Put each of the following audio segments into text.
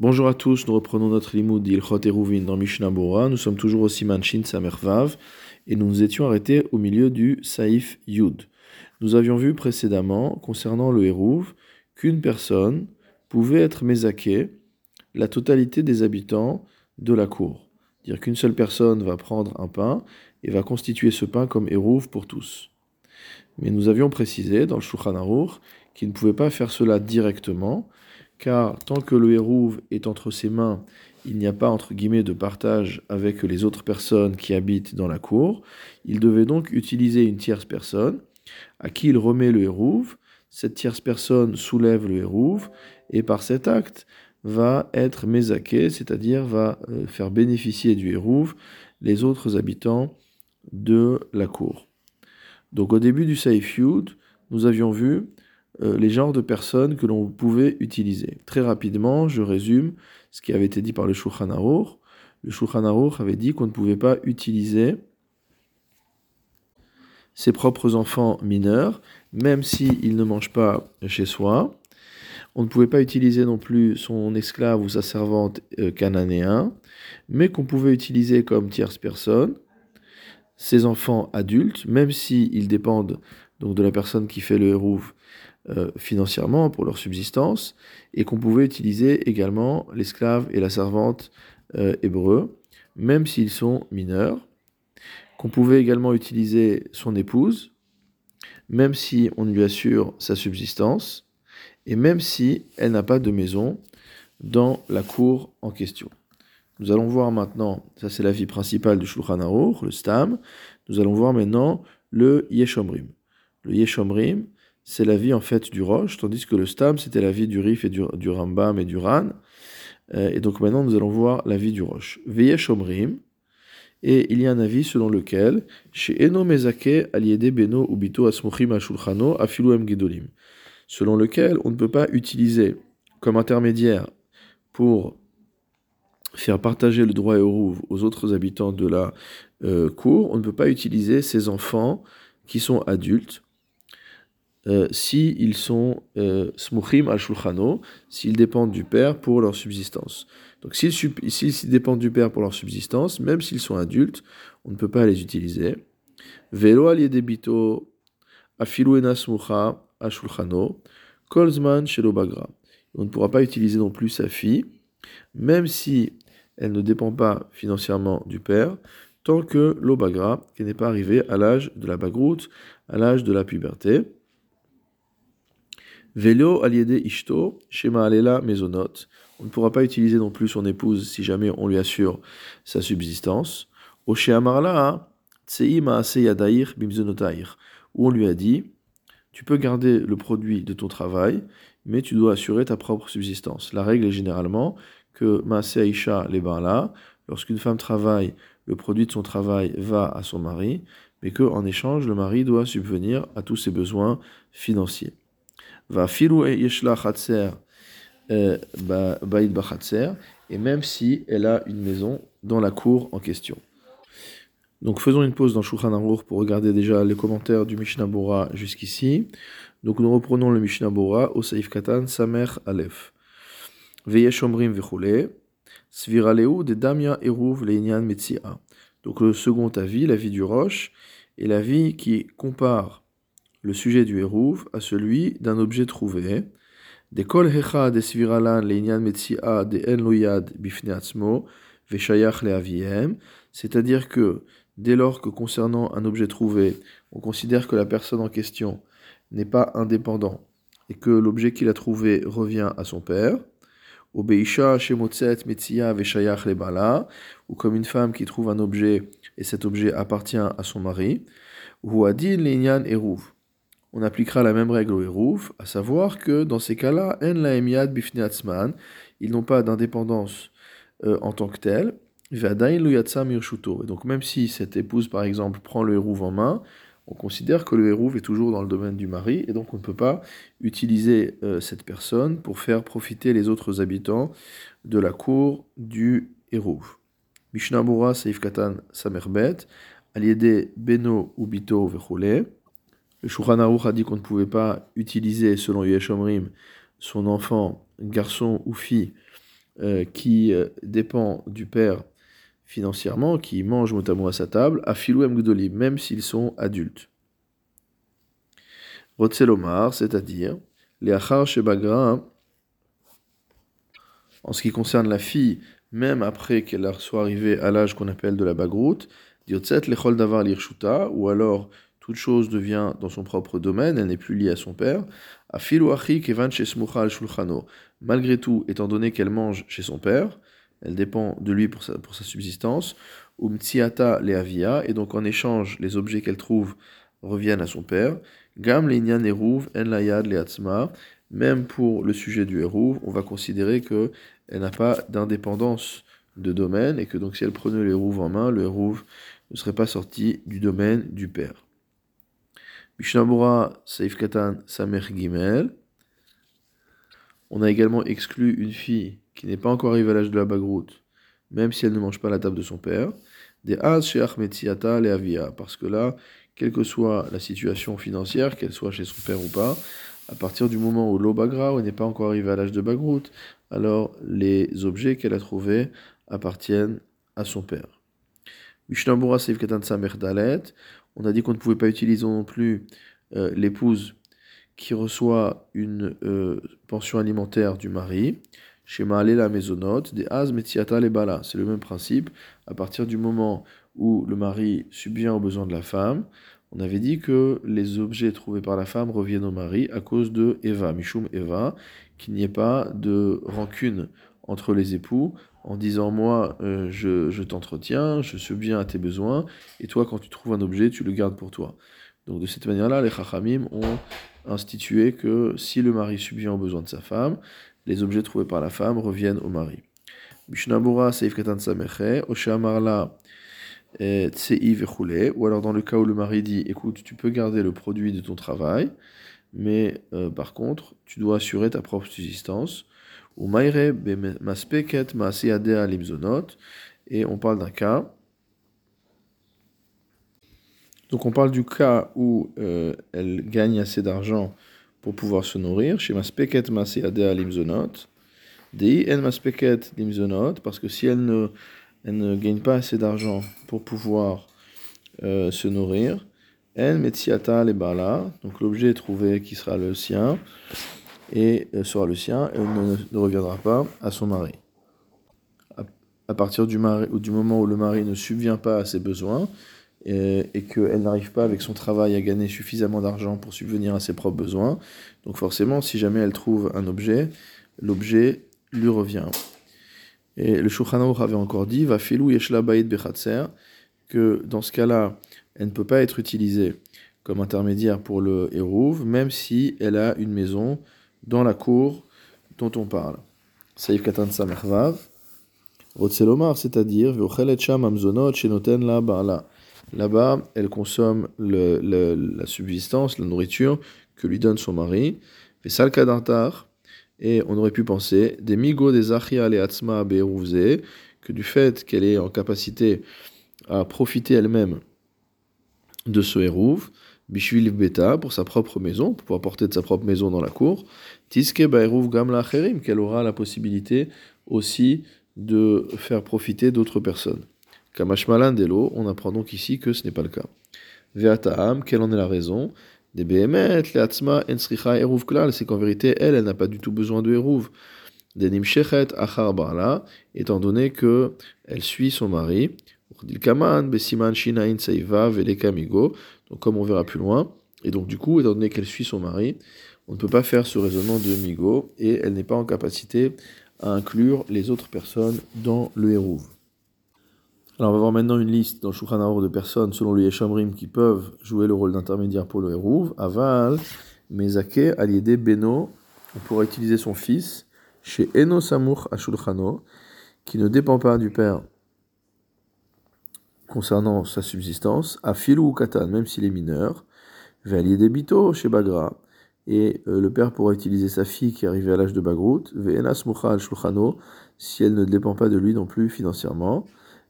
Bonjour à tous, nous reprenons notre limoud d'Ilchot Eruvin dans Mishnah. Nous sommes toujours au Siman Samervav et nous nous étions arrêtés au milieu du Saïf Yud. Nous avions vu précédemment, concernant le Hérouv, qu'une personne pouvait être mézaké la totalité des habitants de la cour. Dire qu'une seule personne va prendre un pain et va constituer ce pain comme Hérouv pour tous. Mais nous avions précisé dans le Shulchan Aruch qu'il ne pouvait pas faire cela directement, car tant que le Hérouv est entre ses mains, il n'y a pas entre guillemets de partage avec les autres personnes qui habitent dans la cour. Il devait donc utiliser une tierce personne à qui il remet le Hérouv. Cette tierce personne soulève le Hérouv et par cet acte va être mésaké, c'est-à-dire va euh, faire bénéficier du Hérouv les autres habitants de la cour. Donc au début du Saif Yud, nous avions vu euh, les genres de personnes que l'on pouvait utiliser. Très rapidement, je résume ce qui avait été dit par le Shulchan. Le Shulchan avait dit qu'on ne pouvait pas utiliser ses propres enfants mineurs, même s'ils ne mangent pas chez soi. On ne pouvait pas utiliser non plus son esclave ou sa servante euh, cananéen, mais qu'on pouvait utiliser comme tierce personne ses enfants adultes, même s'ils dépendent donc de la personne qui fait le hérouf euh, financièrement pour leur subsistance, et qu'on pouvait utiliser également l'esclave et la servante euh, hébreux, même s'ils sont mineurs, qu'on pouvait également utiliser son épouse, même si on lui assure sa subsistance, et même si elle n'a pas de maison dans la cour en question. Nous allons voir maintenant, ça c'est la vie principale du Shulchan Aruch, le Stam. Nous allons voir maintenant le Yeshomrim. Le Yeshomrim, c'est la vie en fait du Roche, tandis que le Stam, c'était la vie du Rif et du, Rambam et du Ran. Euh, et donc maintenant, nous allons voir la vie du Roche. Veyesh Omrim, et il y a un avis selon lequel, chez Eno Mezake, Aliede Beno Ubito Asmuchim Ashulchano Afiluem Gedolim, selon lequel on ne peut pas utiliser comme intermédiaire pour faire partager le droit au aux autres habitants de la euh, cour, on ne peut pas utiliser ses enfants qui sont adultes euh, s'ils sont euh, smuchim al s'ils dépendent du père pour leur subsistance. Donc s'ils dépendent du père pour leur subsistance, même s'ils sont adultes, on ne peut pas les utiliser. Velo al yedebito afiluena smucha al shulchano, kolzman shelobagra. On ne pourra pas utiliser non plus sa fille, même si elle ne dépend pas financièrement du père, tant que l'obagra, qui n'est pas arrivé à l'âge de la bagroute, à l'âge de la puberté. Vélo aliédé ishto, shema alela mezonot. On ne pourra pas utiliser non plus son épouse si jamais on lui assure sa subsistance. Oshe amarla, tseima yadair bimzonotair. Où on lui a dit, tu peux garder le produit de ton travail, mais tu dois assurer ta propre subsistance. La règle est généralement que Maase Aisha les lorsqu'une femme travaille, le produit de son travail va à son mari, mais qu'en échange, le mari doit subvenir à tous ses besoins financiers et yeshla euh, et même si elle a une maison dans la cour en question. Donc faisons une pause dans Shulchan Aruch pour regarder déjà les commentaires du Mishnah Bora jusqu'ici. Donc nous reprenons le Mishnah Bora au Saif Katan Samer Aleph. Veyesh Omrim Sviraleu de Damia Eruv Leinyan Metsia. Donc le second avis, l'avis du Roche, et l'avis qui compare le sujet du Hérouv à celui d'un objet trouvé. Des kol hecha des sviralan leinyan metsia de en loyad bifne atzmo veshayach le c'est-à-dire que dès lors que concernant un objet trouvé, on considère que la personne en question n'est pas indépendant et que l'objet qu'il a trouvé revient à son père, Obeisha shemotzet metsia veshayach le bala, ou comme une femme qui trouve un objet et cet objet appartient à son mari, ou adin leinyan eruv on appliquera la même règle au Hérouf, à savoir que dans ces cas-là, En la bifneatzman, ils n'ont pas d'indépendance euh, en tant que tel. Et donc même si cette épouse, par exemple, prend le Hérouf en main, on considère que le Hérouf est toujours dans le domaine du mari, et donc on ne peut pas utiliser euh, cette personne pour faire profiter les autres habitants de la cour du Hérouf. Mishnah Seif Katan Samerbet, Aliede Beno Ubito Vechole. Le Shulchan a dit qu'on ne pouvait pas utiliser, selon Yeshomrim, son enfant, garçon ou fille, euh, qui euh, dépend du père financièrement, qui mange mot à sa table, à filou même s'ils sont adultes. Rotzelomar, c'est-à-dire, les achar shebagra, en ce qui concerne la fille, même après qu'elle soit arrivée à l'âge qu'on appelle de la bagroute, diotzet lechol davar lirshuta, ou alors toute chose devient dans son propre domaine, elle n'est plus liée à son père. Malgré tout, étant donné qu'elle mange chez son père, elle dépend de lui pour sa, pour sa subsistance. Umtsiata leavia, et donc en échange, les objets qu'elle trouve reviennent à son père. Gam l'inyan eruv en leatzma, même pour le sujet du eruv, on va considérer que elle n'a pas d'indépendance de domaine et que donc si elle prenait le eruv en main, le eruv ne serait pas sorti du domaine du père. Mishnabura Saif Katan Gimel. On a également exclu une fille qui n'est pas encore arrivée à l'âge de la bagroute, même si elle ne mange pas la table de son père. Des Az chez Ahmetiata et Avia. Parce que là, quelle que soit la situation financière, qu'elle soit chez son père ou pas, à partir du moment où l'Obagra n'est pas encore arrivée à l'âge de bagroute, alors les objets qu'elle a trouvés appartiennent à son père. Saif Katan Dalet. On a dit qu'on ne pouvait pas utiliser non plus euh, l'épouse qui reçoit une euh, pension alimentaire du mari. Chez la maisonnote, des az metiata les bala. C'est le même principe. À partir du moment où le mari subvient aux besoins de la femme, on avait dit que les objets trouvés par la femme reviennent au mari à cause de Eva, Mishum Eva, qu'il n'y ait pas de rancune entre les époux en disant moi euh, je, t'entretiens, je subviens à tes besoins, et toi quand tu trouves un objet, tu le gardes pour toi. Donc de cette manière-là, les Chachamim ont institué que si le mari subvient aux besoins de sa femme, les objets trouvés par la femme reviennent au mari. Mishnabura Seif Katan Sameche, Oshamarla Tsei ou alors dans le cas où le mari dit écoute, tu peux garder le produit de ton travail, mais euh, par contre, tu dois assurer ta propre subsistance. Et on parle d'un cas. Donc on parle du cas où euh, elle gagne assez d'argent pour pouvoir se nourrir. Chez maspeket limzonot, parce que si elle ne, elle ne gagne pas assez d'argent pour pouvoir euh, se nourrir, en metziata le bala, donc l'objet trouvé qui sera le sien, et euh, sera le sien et ne, reviendra pas à son mari. À, partir du, moment où le mari ne subvient pas à ses besoins et, et qu'elle n'arrive pas avec son travail à gagner suffisamment d'argent pour subvenir à ses propres besoins, donc forcément, si jamais elle trouve un objet, l'objet lui revient. Et le Shulchan avait encore dit, va filou yeshla bechatzer, que dans ce cas-là, elle ne peut pas être utilisée comme intermédiaire pour le Hérouv, même si elle a une maison dans la cour dont on parle. Saïf Katan Samervav, Rotselomar, c'est-à-dire, Là-bas, elle consomme la subsistance, la nourriture que lui donne son mari. Et on aurait pu penser, des migo des achia atzma que du fait qu'elle est en capacité à profiter elle-même de ce hérouv, Bishvil Beta, pour sa propre maison, pour pouvoir porter de sa propre maison dans la cour. Tiske Baeruv Gamla Acherim, qu'elle aura la possibilité aussi de faire profiter d'autres personnes. Kamashmalan Delo, on apprend donc ici que ce n'est pas le cas. Veataam, quelle en est la raison? Des Behemet, Leatzma, Ensricha, Eruv Klal, c'est qu'en vérité, elle, elle n'a pas du tout besoin de Eruv. Des Nimshechet, Achar Bala, étant donné que elle suit son mari. Donc comme on verra plus loin, et donc du coup, étant donné qu'elle suit son mari, on ne peut pas faire ce raisonnement de Migo, et elle n'est pas en capacité à inclure les autres personnes dans le Hérouv. Alors on va voir maintenant une liste dans le de personnes selon le Yeshamrim qui peuvent jouer le rôle d'intermédiaire pour le Hérouv. Aval, Mezake, Aliede, Beno, on pourra utiliser son fils chez Eno Samour à qui ne dépend pas du père concernant sa subsistance, à Filou ou Katan, même s'il est mineur, Valier Debito chez Bagra, et euh, le père pourra utiliser sa fille qui est arrivée à l'âge de Bagrout, Ve'enas al Shulchano, si elle ne dépend pas de lui non plus financièrement,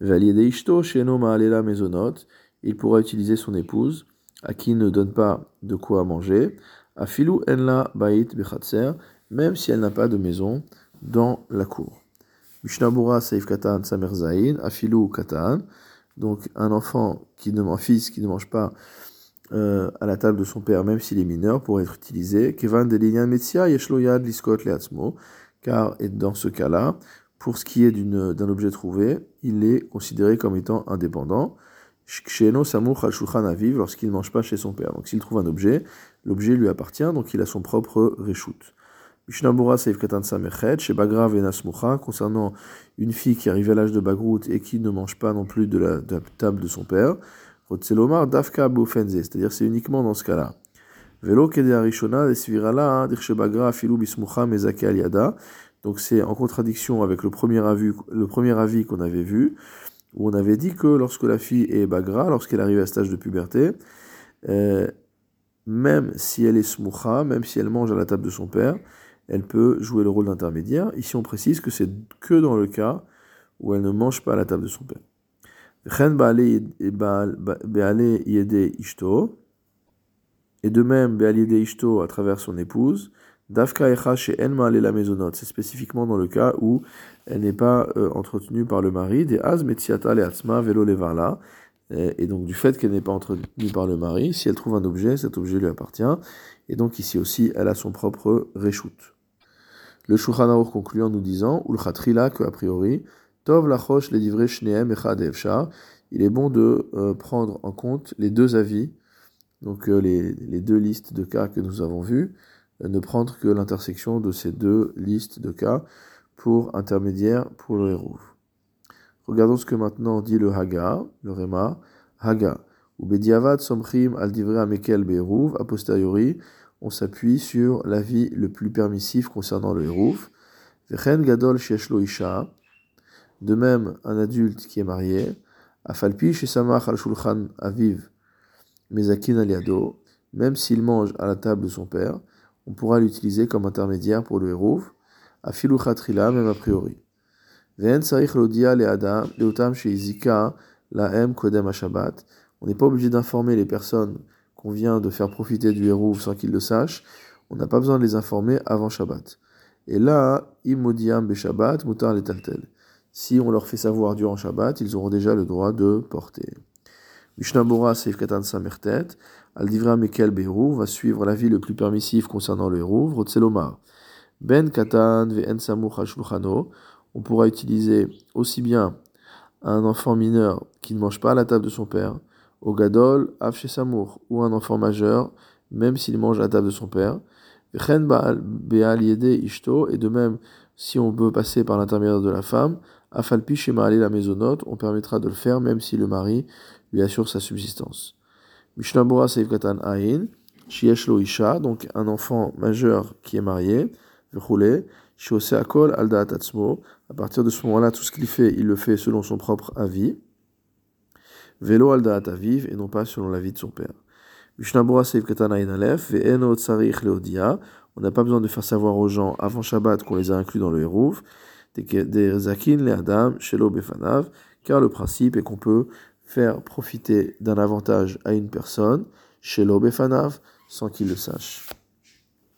Valier Deishto chez Noma Alela Maisonot, il pourra utiliser son épouse, à qui il ne donne pas de quoi manger, à Filou Enla Bait Bechatser, même si elle n'a pas de maison dans la cour. Mishnabura Seif Katan Samer Zain, Afilu Katan, donc un enfant, qui ne, fils qui ne mange pas euh, à la table de son père, même s'il est mineur, pourrait être utilisé. Kevan Delinian Metzia Yeshloyad Liskot car dans ce cas-là, pour ce qui est d'un objet trouvé, il est considéré comme étant indépendant. Sheno Samuch al Aviv, lorsqu'il ne mange pas chez son père. Donc s'il trouve un objet, l'objet lui appartient, donc il a son propre reshoot. Mishnabura Seif Samechet, Bagra Venasmucha, concernant une fille qui arrive à l'âge de Bagrout et qui ne mange pas non plus de la, table de son père. Rotzelomar Dafka Boufenze, c'est-à-dire c'est uniquement dans ce cas-là. Velo Kede Arishona, Esvirala, Dirche Filou Bismucha Mezake. Donc c'est en contradiction avec le premier avis, le premier avis qu'on avait vu, où on avait dit que lorsque la fille est Bagra, lorsqu'elle arrive à cet âge de puberté, euh, même si elle est smucha, même si elle mange à la table de son père, elle peut jouer le rôle d'intermédiaire. Ici, on précise que c'est que dans le cas où elle ne mange pas à la table de son père. Et de même, Ishto à travers son épouse, Dafka Echa chez la maisonnote. C'est spécifiquement dans le cas où elle n'est pas euh, entretenue par le mari. Des Az Metziata Leatzma Velo Levarla. Et donc, du fait qu'elle n'est pas entretenue par le mari, si elle trouve un objet, cet objet lui appartient. Et donc, ici aussi, elle a son propre reshoot. Le Shulchan conclut en nous disant, le que a priori, Tov lachosh les shneem echad il est bon de euh, prendre en compte les deux avis, donc euh, les, les, deux listes de cas que nous avons vus, euh, ne prendre que l'intersection de ces deux listes de cas pour intermédiaire pour le héros. Regardons ce que maintenant dit le Haga, le Rema, Haga, ou Bediavad somchim al divrei amekel be'eruv, a posteriori, on s'appuie sur l'avis le plus permissif concernant le Hérouf. gadol isha. De même, un adulte qui est marié, afalpi samach al shulchan aviv mezakin aliado, même s'il mange à la table de son père, on pourra l'utiliser comme intermédiaire pour le Hérouf, afilu chatrila, même a priori. Ve'en sarich lodia le'adam, leotam sheizika laem kodem shabbat. On n'est pas obligé d'informer les personnes qu'on vient de faire profiter du héros sans qu'ils le sachent, on n'a pas besoin de les informer avant Shabbat. Et là, imodiam be Shabbat, mutar les taltel. Si on leur fait savoir durant Shabbat, ils auront déjà le droit de porter. Mishnah Seif Katan Samertet, Al Divra Mekel Beru va suivre l'avis le plus permissif concernant le héros, Rotselomar. Ben Katan Ve'en Samuch on pourra utiliser aussi bien un enfant mineur qui ne mange pas à la table de son père, au gadol, af samour, ou un enfant majeur, même s'il mange à la table de son père. ishto, et de même, si on peut passer par l'intermédiaire de la femme, afalpi shema la maisonnote, on permettra de le faire même si le mari lui assure sa subsistance. Mishnabura katan ain, shieshlo isha, donc un enfant majeur qui est marié, shiose akol alda à partir de ce moment-là, tout ce qu'il fait, il le fait selon son propre avis. Vélo al da'at aviv, et non pas selon la vie de son père. On n'a pas besoin de faire savoir aux gens avant Shabbat qu'on les a inclus dans le Hérouf, des Zakin, les Adam, Shelo Befanav, car le principe est qu'on peut faire profiter d'un avantage à une personne, Shelo Befanav, sans qu'il le sache.